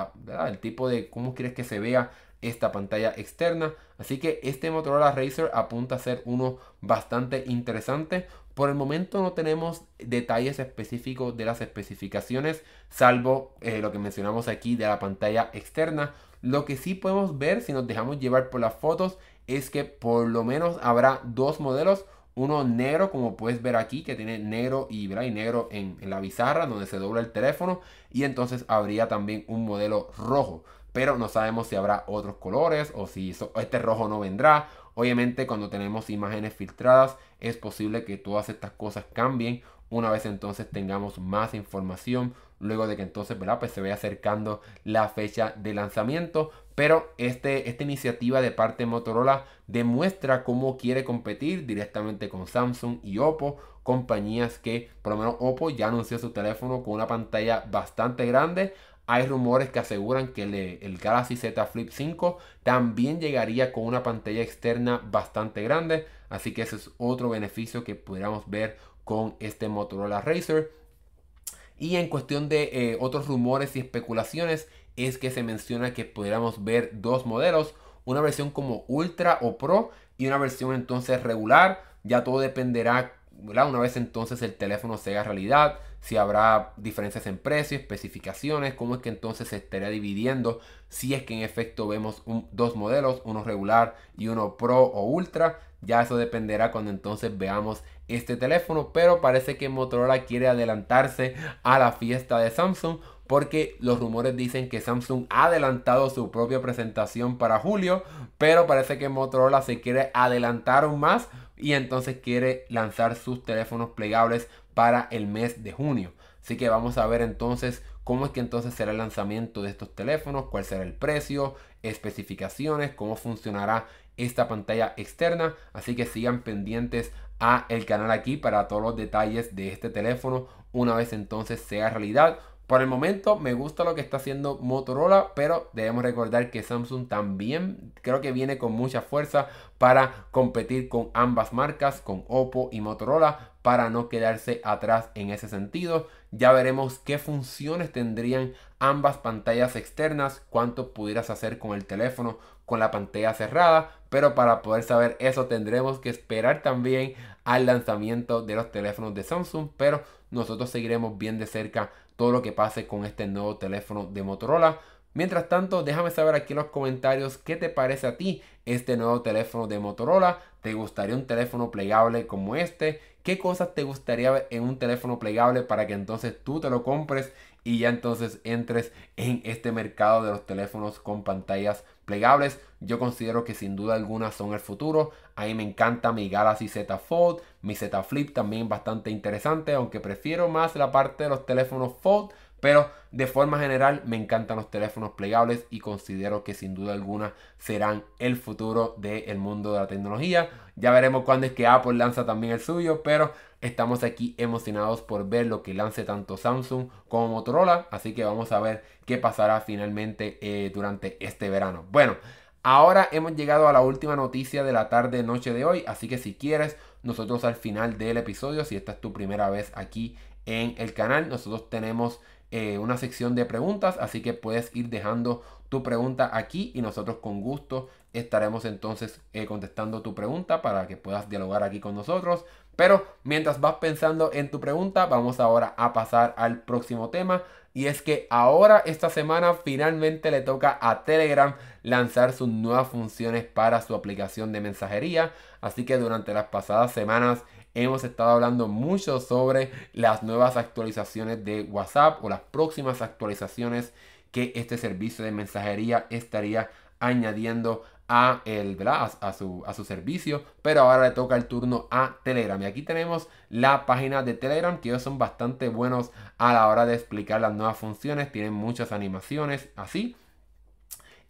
el tipo de cómo quieres que se vea esta pantalla externa. Así que este Motorola Racer apunta a ser uno bastante interesante. Por el momento no tenemos detalles específicos de las especificaciones, salvo eh, lo que mencionamos aquí de la pantalla externa. Lo que sí podemos ver si nos dejamos llevar por las fotos es que por lo menos habrá dos modelos uno negro, como puedes ver aquí, que tiene negro y, y negro en, la bizarra donde se dobla el teléfono. Y entonces habría también un modelo rojo. Pero no sabemos si habrá otros colores o si este rojo no vendrá. Obviamente cuando tenemos imágenes filtradas es posible que todas estas cosas cambien una vez entonces tengamos más información luego de que entonces ¿verdad? Pues se vaya acercando la fecha de lanzamiento pero este, esta iniciativa de parte de Motorola demuestra cómo quiere competir directamente con Samsung y Oppo, compañías que, por lo menos Oppo ya anunció su teléfono con una pantalla bastante grande. Hay rumores que aseguran que el, el, Galaxy Z Flip 5 también llegaría con una pantalla externa bastante grande. Así que ese es otro beneficio que pudiéramos ver con este Motorola Racer. Y en cuestión de eh, otros rumores y especulaciones, es que se menciona que pudiéramos ver dos modelos, una versión como Ultra o Pro y una versión entonces regular. Ya todo dependerá, una vez entonces el teléfono sea realidad, si habrá diferencias en precio, especificaciones, cómo es que entonces se estaría dividiendo, si es que en efecto vemos dos modelos, uno regular y uno Pro o Ultra. Ya eso dependerá cuando entonces veamos este teléfono, pero parece que Motorola quiere adelantarse a la fiesta de Samsung porque los rumores dicen que Samsung ha adelantado su propia presentación para julio, pero parece que Motorola se quiere adelantar aún más y entonces quiere lanzar sus teléfonos plegables para el mes de junio. Así que vamos a ver entonces cómo es que entonces será el lanzamiento de estos teléfonos, cuál será el precio, especificaciones, cómo funcionará esta pantalla externa. Así que sigan pendientes a el canal aquí para todos los detalles de este teléfono una vez entonces sea realidad. Por el momento me gusta lo que está haciendo Motorola, pero debemos recordar que Samsung también creo que viene con mucha fuerza para competir con ambas marcas, con Oppo y Motorola, para no quedarse atrás en ese sentido. Ya veremos qué funciones tendrían ambas pantallas externas, cuánto pudieras hacer con el teléfono con la pantalla cerrada, pero para poder saber eso tendremos que esperar también al lanzamiento de los teléfonos de Samsung, pero nosotros seguiremos bien de cerca todo lo que pase con este nuevo teléfono de Motorola. Mientras tanto, déjame saber aquí en los comentarios qué te parece a ti este nuevo teléfono de Motorola. ¿Te gustaría un teléfono plegable como este? ¿Qué cosas te gustaría ver en un teléfono plegable para que entonces tú te lo compres y ya entonces entres en este mercado de los teléfonos con pantallas plegables? Yo considero que sin duda alguna son el futuro. A mí me encanta mi Galaxy Z Fold, mi Z Flip también bastante interesante, aunque prefiero más la parte de los teléfonos Fold. Pero de forma general me encantan los teléfonos plegables y considero que sin duda alguna serán el futuro del mundo de la tecnología. Ya veremos cuándo es que Apple lanza también el suyo, pero estamos aquí emocionados por ver lo que lance tanto Samsung como Motorola. Así que vamos a ver qué pasará finalmente eh, durante este verano. Bueno. Ahora hemos llegado a la última noticia de la tarde noche de hoy, así que si quieres, nosotros al final del episodio, si esta es tu primera vez aquí en el canal, nosotros tenemos eh, una sección de preguntas, así que puedes ir dejando tu pregunta aquí y nosotros con gusto estaremos entonces eh, contestando tu pregunta para que puedas dialogar aquí con nosotros. Pero mientras vas pensando en tu pregunta, vamos ahora a pasar al próximo tema. Y es que ahora esta semana finalmente le toca a Telegram lanzar sus nuevas funciones para su aplicación de mensajería. Así que durante las pasadas semanas hemos estado hablando mucho sobre las nuevas actualizaciones de WhatsApp o las próximas actualizaciones que este servicio de mensajería estaría añadiendo a, el, A, su, su servicio, pero ahora le toca el turno a Telegram. Y aquí tenemos la página de Telegram, que ellos son bastante buenos a la hora de explicar las nuevas funciones, tienen muchas animaciones así.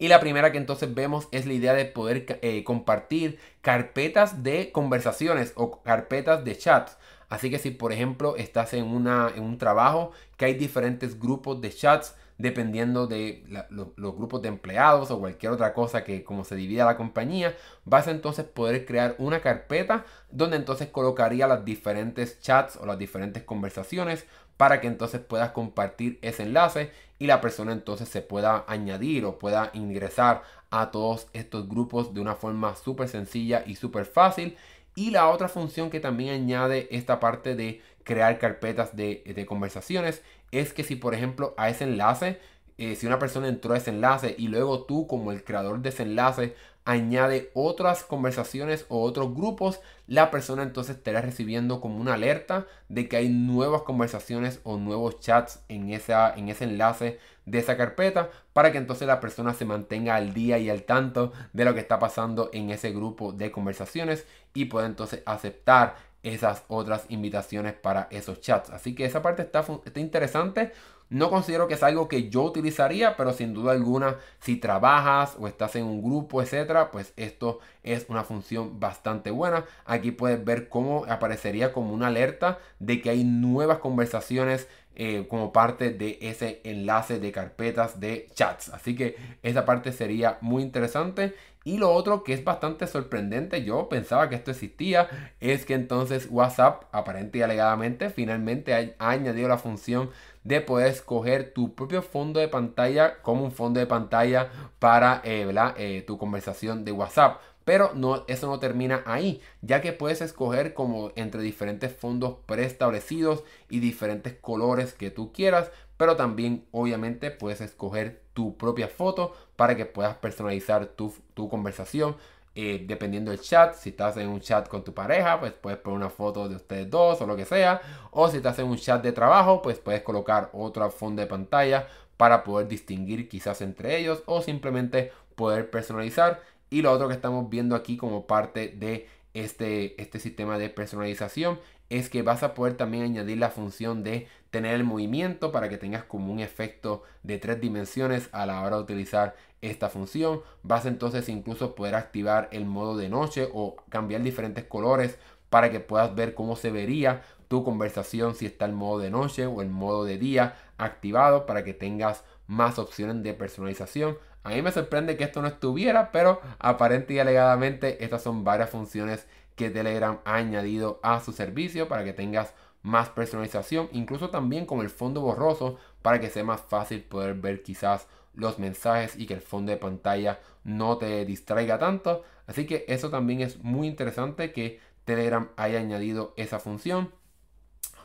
Y la primera que entonces vemos es la idea de poder eh, compartir carpetas de conversaciones o carpetas de chats. Así que si por ejemplo estás en, una, en un trabajo que hay diferentes grupos de chats, dependiendo de los grupos de empleados o cualquier otra cosa que como se divida la compañía, vas a entonces poder crear una carpeta donde entonces colocaría las diferentes chats o las diferentes conversaciones para que entonces puedas compartir ese enlace y la persona entonces se pueda añadir o pueda ingresar a todos estos grupos de una forma súper sencilla y súper fácil. Y la otra función que también añade esta parte de crear carpetas de, de conversaciones es que si por ejemplo a ese enlace, eh, si una persona entró a ese enlace y luego tú como el creador de ese enlace añade otras conversaciones o otros grupos, la persona entonces estará recibiendo como una alerta de que hay nuevas conversaciones o nuevos chats en, esa, en ese enlace de esa carpeta para que entonces la persona se mantenga al día y al tanto de lo que está pasando en ese grupo de conversaciones y pueda entonces aceptar esas otras invitaciones para esos chats. Así que esa parte está, está interesante. No considero que es algo que yo utilizaría, pero sin duda alguna, si trabajas o estás en un grupo, etcétera, pues esto es una función bastante buena. Aquí puedes ver cómo aparecería como una alerta de que hay nuevas conversaciones eh, como parte de ese enlace de carpetas de chats. Así que esa parte sería muy interesante. Y lo otro que es bastante sorprendente, yo pensaba que esto existía, es que entonces WhatsApp, aparente y alegadamente, finalmente ha, añadido la función de poder escoger tu propio fondo de pantalla como un fondo de pantalla para eh, eh, tu conversación de WhatsApp. Pero no, eso no termina ahí, ya que puedes escoger como entre diferentes fondos preestablecidos y diferentes colores que tú quieras, pero también obviamente puedes escoger tu propia foto para que puedas personalizar tu, conversación. Eh, dependiendo del chat, si estás en un chat con tu pareja, pues puedes poner una foto de ustedes dos o lo que sea. O si estás en un chat de trabajo, pues puedes colocar otra fondo de pantalla para poder distinguir quizás entre ellos o simplemente poder personalizar. Y lo otro que estamos viendo aquí como parte de este, este sistema de personalización es que vas a poder también añadir la función de tener el movimiento para que tengas como un efecto de tres dimensiones a la hora de utilizar esta función. Vas entonces incluso poder activar el modo de noche o cambiar diferentes colores para que puedas ver cómo se vería tu conversación si está el modo de noche o el modo de día activado para que tengas más opciones de personalización. A mí me sorprende que esto no estuviera, pero aparente y alegadamente estas son varias funciones que Telegram ha añadido a su servicio para que tengas más personalización, incluso también con el fondo borroso para que sea más fácil poder ver quizás los mensajes y que el fondo de pantalla no te distraiga tanto. Así que eso también es muy interesante que Telegram haya añadido esa función.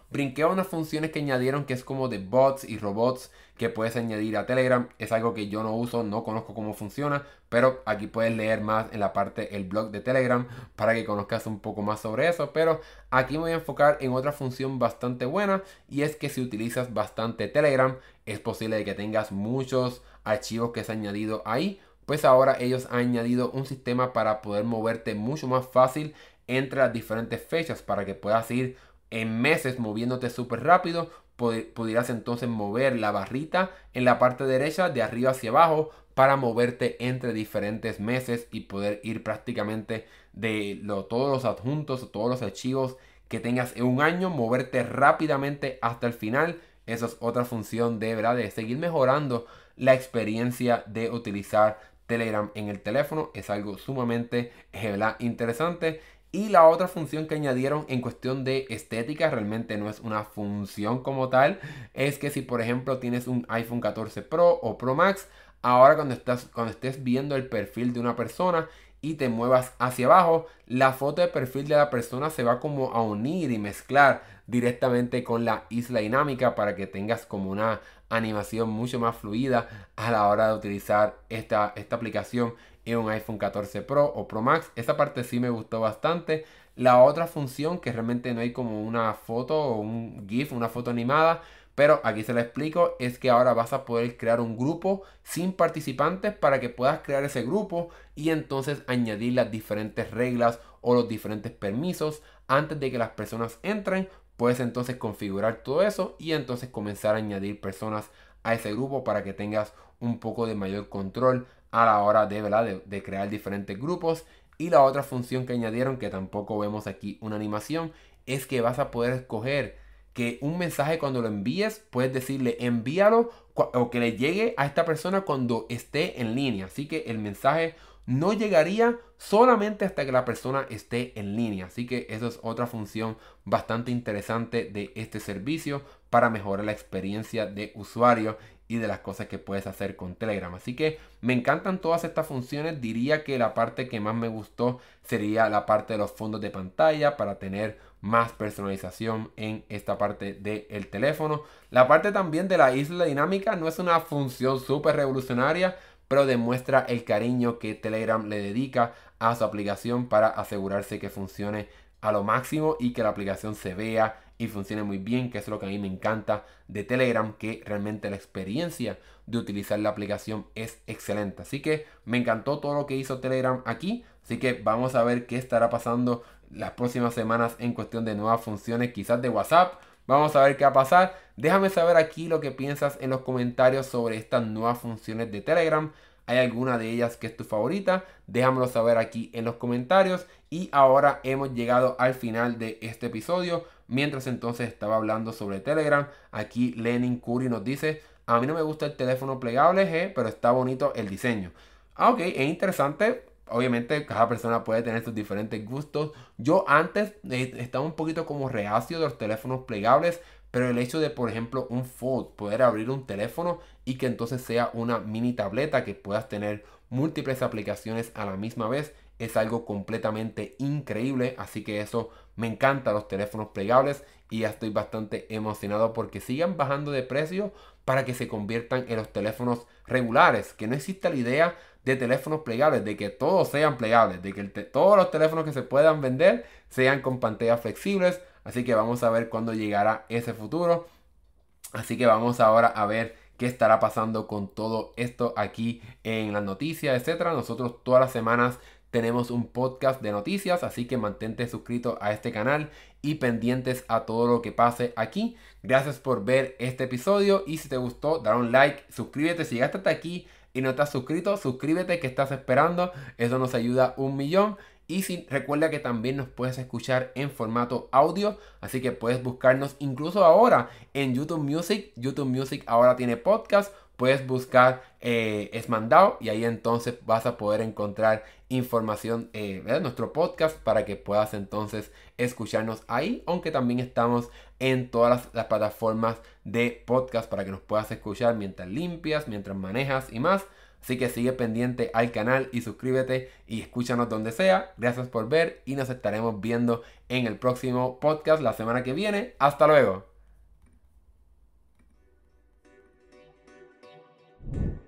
Brinqué a unas funciones que añadieron que es como de bots y robots que puedes añadir a Telegram. Es algo que yo no uso, no conozco cómo funciona, pero aquí puedes leer más en la parte el blog de Telegram para que conozcas un poco más sobre eso. Pero aquí me voy a enfocar en otra función bastante buena y es que si utilizas bastante Telegram es posible que tengas muchos archivos que se han añadido ahí. Pues ahora ellos han añadido un sistema para poder moverte mucho más fácil entre las diferentes fechas para que puedas ir en meses moviéndote súper rápido, pudieras entonces mover la barrita en la parte derecha de arriba hacia abajo para moverte entre diferentes meses y poder ir prácticamente de todos los adjuntos todos los archivos que tengas en un año, moverte rápidamente hasta el final. Esa es otra función de, ¿verdad? de seguir mejorando la experiencia de utilizar Telegram en el teléfono. Es algo sumamente interesante. Y la otra función que añadieron en cuestión de estética, realmente no es una función como tal, es que si por ejemplo tienes un iPhone 14 Pro o Pro Max, ahora cuando, estás, cuando estés viendo el perfil de una persona y te muevas hacia abajo, la foto de perfil de la persona se va como a unir y mezclar directamente con la isla dinámica para que tengas como una animación mucho más fluida a la hora de utilizar esta, esta aplicación en un iPhone 14 Pro o Pro Max. Esa parte sí me gustó bastante. La otra función que realmente no hay como una foto o un GIF, una foto animada, pero aquí se la explico, es que ahora vas a poder crear un grupo sin participantes para que puedas crear ese grupo y entonces añadir las diferentes reglas o los diferentes permisos antes de que las personas entren. Puedes entonces configurar todo eso y entonces comenzar a añadir personas a ese grupo para que tengas un poco de mayor control a la hora de, ¿verdad? de, crear diferentes grupos. Y la otra función que añadieron, que tampoco vemos aquí una animación, es que vas a poder escoger que un mensaje cuando lo envíes, puedes decirle envíalo o que le llegue a esta persona cuando esté en línea. Así que el mensaje no llegaría solamente hasta que la persona esté en línea. Así que eso es otra función bastante interesante de este servicio para mejorar la experiencia de usuario y de las cosas que puedes hacer con Telegram. Así que me encantan todas estas funciones. Diría que la parte que más me gustó sería la parte de los fondos de pantalla para tener más personalización en esta parte del teléfono. La parte también de la isla dinámica no es una función súper revolucionaria, pero demuestra el cariño que Telegram le dedica a su aplicación para asegurarse que funcione a lo máximo y que la aplicación se vea y funcione muy bien, que es lo que a mí me encanta de Telegram, que realmente la experiencia de utilizar la aplicación es excelente. Así que me encantó todo lo que hizo Telegram aquí, así que vamos a ver qué estará pasando las próximas semanas en cuestión de nuevas funciones, quizás de WhatsApp. Vamos a ver qué va a pasar. Déjame saber aquí lo que piensas en los comentarios sobre estas nuevas funciones de Telegram. ¿Hay alguna de ellas que es tu favorita? Déjamelo saber aquí en los comentarios. Y ahora hemos llegado al final de este episodio. Mientras entonces estaba hablando sobre Telegram, aquí Lenin Curry nos dice, a mí no me gusta el teléfono plegable, G, pero está bonito el diseño. Ah, ok, es interesante. Obviamente cada persona puede tener sus diferentes gustos. Yo antes eh, estaba un poquito como reacio de los teléfonos plegables, pero el hecho de, por ejemplo, un Fold, poder abrir un teléfono y que entonces sea una mini tableta que puedas tener múltiples aplicaciones a la misma vez, es algo completamente increíble. Así que eso me encanta los teléfonos plegables y ya estoy bastante emocionado porque sigan bajando de precio para que se conviertan en los teléfonos regulares. Que no exista la idea de teléfonos plegables, de que todos sean plegables, de que todos los teléfonos que se puedan vender sean con pantallas flexibles. Así que vamos a ver cuándo llegará ese futuro. Así que vamos ahora a ver qué estará pasando con todo esto aquí en las noticias, etcétera. Nosotros todas las semanas tenemos un podcast de noticias, así que mantente suscrito a este canal y pendientes a todo lo que pase aquí. Gracias por ver este episodio y si te gustó, dale un like, suscríbete si llegaste hasta aquí y no estás suscrito, suscríbete que estás esperando, eso nos ayuda un millón. Y si, recuerda que también nos puedes escuchar en formato audio, así que puedes buscarnos incluso ahora en YouTube Music. YouTube Music ahora tiene podcast puedes buscar eh, Esmandao y ahí entonces vas a poder encontrar información eh, de nuestro podcast para que puedas entonces escucharnos ahí, aunque también estamos en todas las, plataformas de podcast para que nos puedas escuchar mientras limpias, mientras manejas y más. Así que sigue pendiente al canal y suscríbete y escúchanos donde sea. Gracias por ver y nos estaremos viendo en el próximo podcast la semana que viene. Hasta luego. you